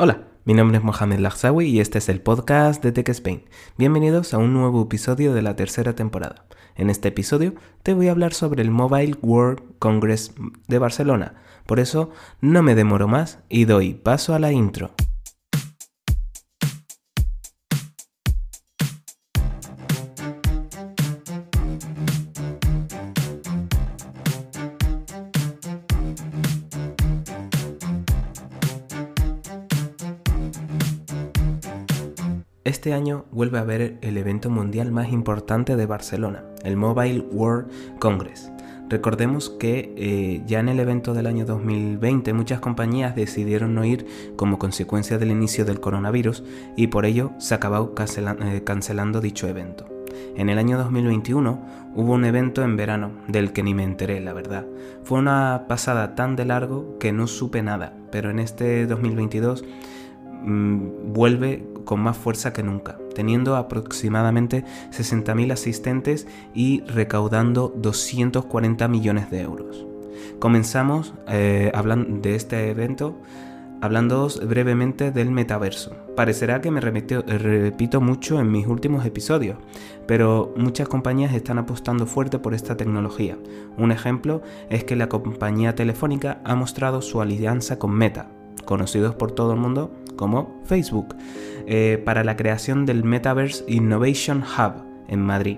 Hola, mi nombre es Mohamed Lagsawi y este es el podcast de Tech Spain. Bienvenidos a un nuevo episodio de la tercera temporada. En este episodio te voy a hablar sobre el Mobile World Congress de Barcelona. Por eso no me demoro más y doy paso a la intro. Este año vuelve a haber el evento mundial más importante de Barcelona, el Mobile World Congress. Recordemos que eh, ya en el evento del año 2020 muchas compañías decidieron no ir como consecuencia del inicio del coronavirus y por ello se acabó eh, cancelando dicho evento. En el año 2021 hubo un evento en verano del que ni me enteré, la verdad. Fue una pasada tan de largo que no supe nada, pero en este 2022 Mm, vuelve con más fuerza que nunca, teniendo aproximadamente 60.000 asistentes y recaudando 240 millones de euros. Comenzamos eh, hablando de este evento hablando brevemente del metaverso. Parecerá que me repito mucho en mis últimos episodios, pero muchas compañías están apostando fuerte por esta tecnología. Un ejemplo es que la compañía telefónica ha mostrado su alianza con Meta, conocidos por todo el mundo como Facebook, eh, para la creación del Metaverse Innovation Hub en Madrid,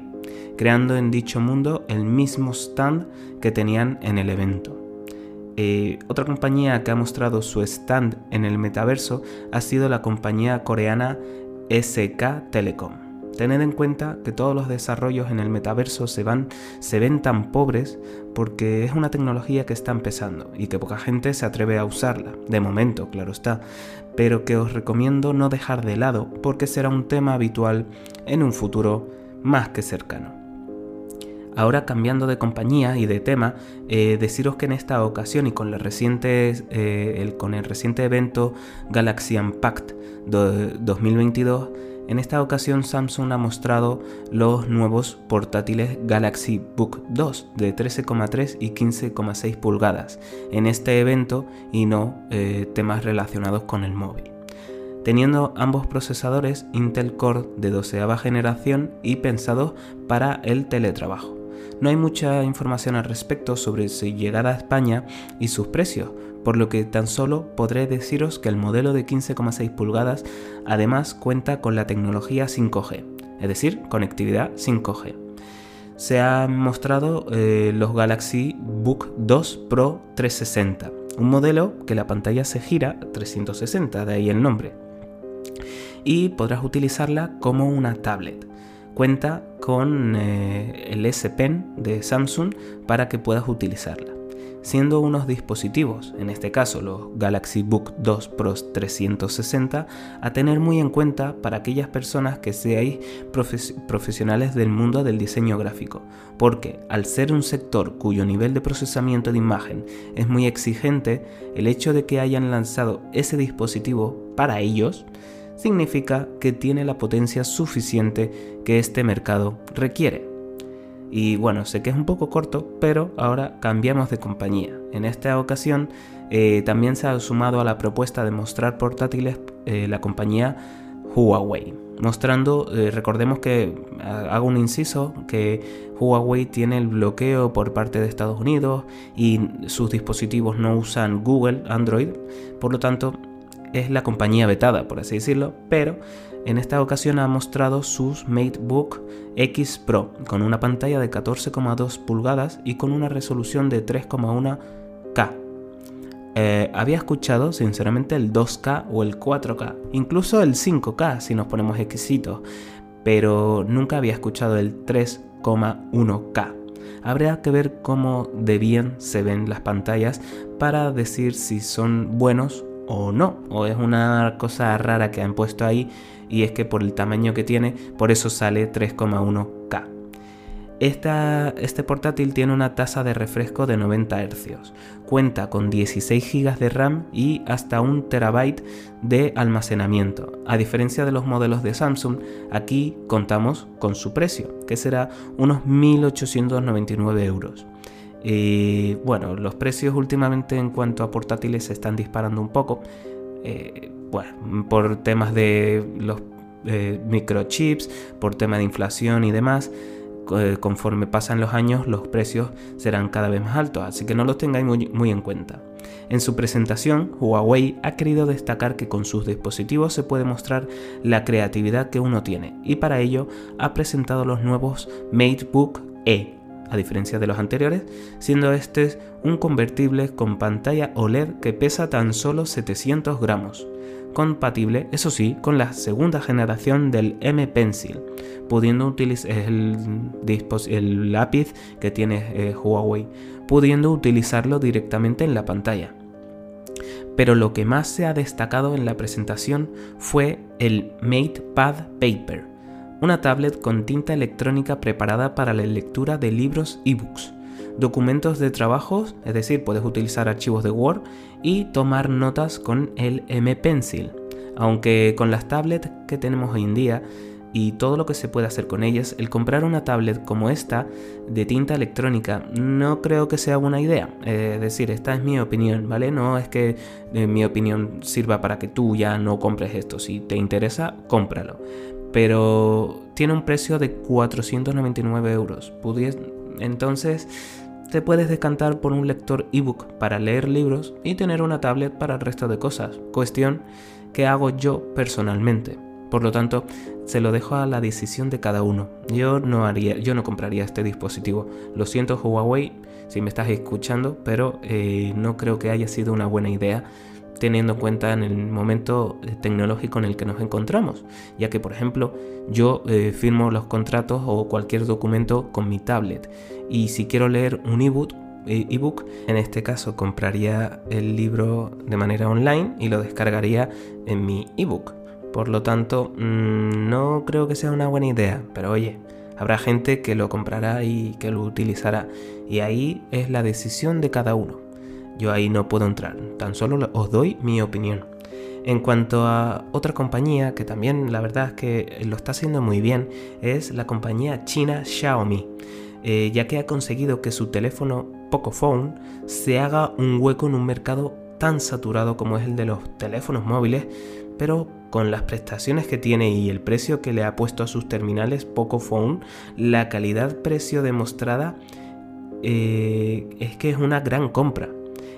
creando en dicho mundo el mismo stand que tenían en el evento. Eh, otra compañía que ha mostrado su stand en el metaverso ha sido la compañía coreana SK Telecom. Tened en cuenta que todos los desarrollos en el metaverso se, van, se ven tan pobres porque es una tecnología que está empezando y que poca gente se atreve a usarla, de momento, claro está, pero que os recomiendo no dejar de lado porque será un tema habitual en un futuro más que cercano. Ahora cambiando de compañía y de tema, eh, deciros que en esta ocasión y con, eh, el, reciente evento Galaxy Unpacked 2022, en esta ocasión Samsung ha mostrado los nuevos portátiles Galaxy Book 2 de 13,3 y 15,6 pulgadas en este evento y no eh, temas relacionados con el móvil. Teniendo ambos procesadores Intel Core de 12 generación y pensados para el teletrabajo. No hay mucha información al respecto sobre su llegada a España y sus precios, por lo que tan solo podré deciros que el modelo de 15,6 pulgadas además cuenta con la tecnología 5G, es decir, conectividad 5G. Se han mostrado eh, los Galaxy Book 2 Pro 360, un modelo que la pantalla se gira 360, de ahí el nombre, y podrás utilizarla como una tablet. Cuenta con eh, el S Pen de Samsung para que puedas utilizarla. Siendo unos dispositivos, en este caso los Galaxy Book 2 Pro 360, a tener muy en cuenta para aquellas personas que seáis profesionales del mundo del diseño gráfico, porque al ser un sector cuyo nivel de procesamiento de imagen es muy exigente, el hecho de que hayan lanzado ese dispositivo para ellos, significa que tiene la potencia suficiente que este mercado requiere. Y bueno, sé que es un poco corto, pero ahora cambiamos de compañía. En esta ocasión eh, también se ha sumado a la propuesta de mostrar portátiles eh, la compañía Huawei. Mostrando, eh, recordemos que hago un inciso, que Huawei tiene el bloqueo por parte de Estados Unidos y sus dispositivos no usan Google, Android, por lo tanto es la compañía vetada, por así decirlo, pero en esta ocasión ha mostrado sus MateBook X Pro con una pantalla de 14,2 pulgadas y con una resolución de 3,1K. Eh, había escuchado sinceramente el 2K o el 4K, incluso el 5K si nos ponemos exquisitos, pero nunca había escuchado el 3,1K. Habría que ver cómo de bien se ven las pantallas para decir si son buenos o no, o es una cosa rara que han puesto ahí y es que por el tamaño que tiene, por eso sale 3,1K. este portátil tiene una tasa de refresco de 90 Hz, cuenta con 16 GB de RAM y hasta 1 TB de almacenamiento. A diferencia de los modelos de Samsung, aquí contamos con su precio, que será unos 1.899 euros. Y bueno, los precios últimamente en cuanto a portátiles se están disparando un poco. Eh, bueno, por temas de los eh, microchips, por tema de inflación y demás, eh, conforme pasan los años los precios serán cada vez más altos, así que no los tengáis muy, en cuenta. En su presentación, Huawei ha querido destacar que con sus dispositivos se puede mostrar la creatividad que uno tiene y para ello ha presentado los nuevos MateBook E, a diferencia de los anteriores, siendo este un convertible con pantalla OLED que pesa tan solo 700 gramos compatible, eso sí, con la segunda generación del M Pencil, pudiendo utilizar el, lápiz que tiene eh, Huawei, pudiendo utilizarlo directamente en la pantalla. Pero lo que más se ha destacado en la presentación fue el MatePad Paper, una tablet con tinta electrónica preparada para la lectura de libros e-books documentos de trabajo, es decir, puedes utilizar archivos de Word y tomar notas con el M Pencil. Aunque con las tablets que tenemos hoy en día y todo lo que se puede hacer con ellas, el comprar una tablet como esta de tinta electrónica no creo que sea buena idea. es decir, esta es mi opinión, ¿vale? No es que eh, mi opinión sirva para que tú ya no compres esto. Si te interesa, cómpralo. Pero tiene un precio de 499 euros. Entonces, te puedes decantar por un lector ebook para leer libros y tener una tablet para el resto de cosas, cuestión que hago yo personalmente. Por lo tanto, se lo dejo a la decisión de cada uno. Yo no haría, yo no compraría este dispositivo. Lo siento Huawei si me estás escuchando, pero eh, no creo que haya sido una buena idea teniendo en cuenta en el momento eh, tecnológico en el que nos encontramos, ya que por ejemplo yo eh, firmo los contratos o cualquier documento con mi tablet y si quiero leer un ebook, eh, ebook, en este caso compraría el libro de manera online y lo descargaría en mi ebook. Por lo tanto, mm, no creo que sea una buena idea, pero oye, habrá gente que lo comprará y que lo utilizará. Y ahí es la decisión de cada uno. Yo ahí no puedo entrar, tan solo os doy mi opinión. En cuanto a otra compañía que también la verdad es que lo está haciendo muy bien, es la compañía china Xiaomi, eh, ya que ha conseguido que su teléfono Pocophone se haga un hueco en un mercado tan saturado como es el de los teléfonos móviles, pero con las prestaciones que tiene y el precio que le ha puesto a sus terminales Pocophone, la calidad-precio demostrada eh, es que es una gran compra.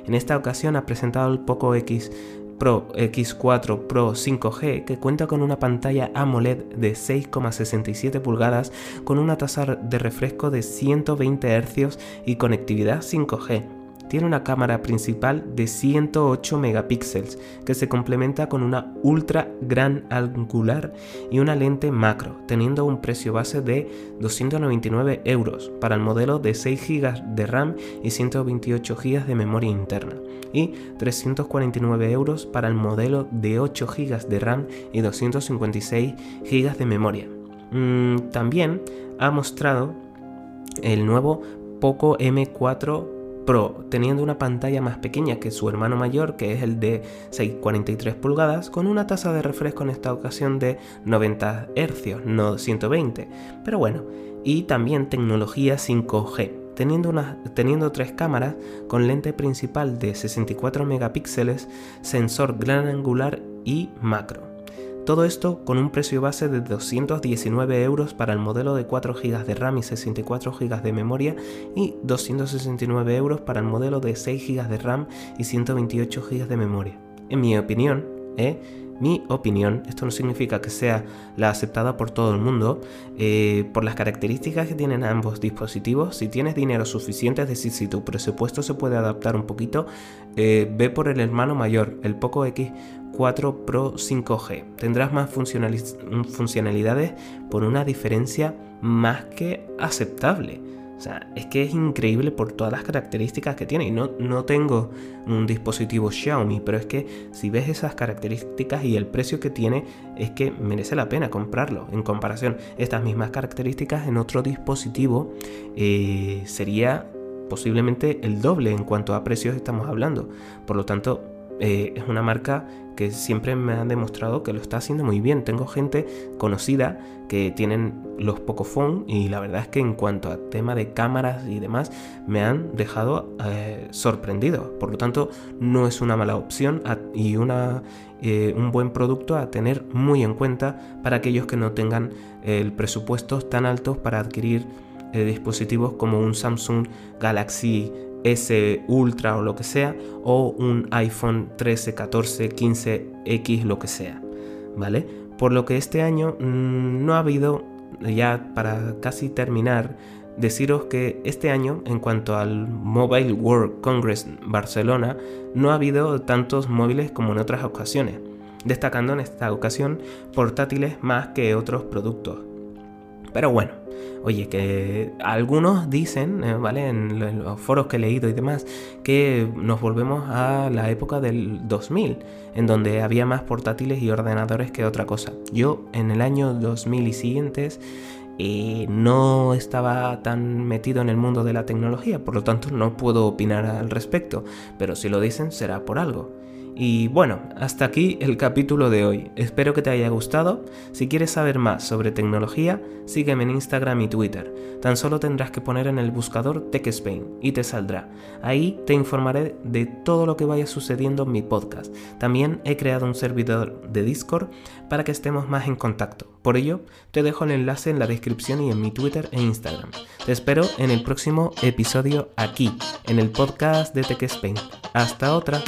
En esta ocasión ha presentado el Poco X Pro X4 Pro 5G que cuenta con una pantalla AMOLED de 6,67 pulgadas con una tasa de refresco de 120 Hz y conectividad 5G tiene una cámara principal de 108 megapíxeles que se complementa con una ultra gran angular y una lente macro, teniendo un precio base de 299 euros para el modelo de 6 GB de RAM y 128 GB de memoria interna y 349 euros para el modelo de 8 GB de RAM y 256 GB de memoria. Mm, también ha mostrado el nuevo Poco M4 Pro, teniendo una pantalla más pequeña que su hermano mayor, que es el de 643 pulgadas, con una tasa de refresco en esta ocasión de 90 Hz, no 120. Pero bueno, y también tecnología 5G, teniendo, teniendo tres cámaras con lente principal de 64 megapíxeles, sensor gran angular y macro. Todo esto con un precio base de 219 euros para el modelo de 4 GB de RAM y 64 GB de memoria y 269 euros para el modelo de 6 GB de RAM y 128 GB de memoria. En mi opinión, ¿eh? Mi opinión, esto no significa que sea la aceptada por todo el mundo, eh, por las características que tienen ambos dispositivos, si tienes dinero suficiente, es decir, si tu presupuesto se puede adaptar un poquito, eh, ve por el hermano mayor, el Poco X 4 Pro 5G. Tendrás más funcionalidades por una diferencia más que aceptable. O sea, es que es increíble por todas las características que tiene. Y no, no tengo un dispositivo Xiaomi, pero es que si ves esas características y el precio que tiene, es que merece la pena comprarlo. En comparación, estas mismas características en otro dispositivo eh, sería posiblemente el doble en cuanto a precios estamos hablando. Por lo tanto, eh, es una marca que siempre me han demostrado que lo está haciendo muy bien. Tengo gente conocida que tienen los Pocophone y la verdad es que en cuanto a tema de cámaras y demás me han dejado eh, sorprendido. Por lo tanto, no es una mala opción y una, eh, un buen producto a tener muy en cuenta para aquellos que no tengan el presupuesto tan altos para adquirir eh, dispositivos como un Samsung Galaxy S Ultra o lo que sea, o un iPhone 13, 14, 15X, lo que sea, ¿vale? Por lo que este año mm, no ha habido, ya para casi terminar, deciros que este año, en cuanto al Mobile World Congress Barcelona, no ha habido tantos móviles como en otras ocasiones, destacando en esta ocasión portátiles más que otros productos. Pero bueno, Oye, que algunos dicen, eh, ¿vale? En los foros que he leído y demás, que nos volvemos a la época del 2000, en donde había más portátiles y ordenadores que otra cosa. Yo en el año 2000 y siguientes eh, no estaba tan metido en el mundo de la tecnología, por lo tanto no puedo opinar al respecto, pero si lo dicen será por algo. Y bueno, hasta aquí el capítulo de hoy. Espero que te haya gustado. Si quieres saber más sobre tecnología, sígueme en Instagram y Twitter. Tan solo tendrás que poner en el buscador TechSpain y te saldrá. Ahí te informaré de todo lo que vaya sucediendo en mi podcast. También he creado un servidor de Discord para que estemos más en contacto. Por ello, te dejo el enlace en la descripción y en mi Twitter e Instagram. Te espero en el próximo episodio aquí, en el podcast de TechSpain. Hasta otra.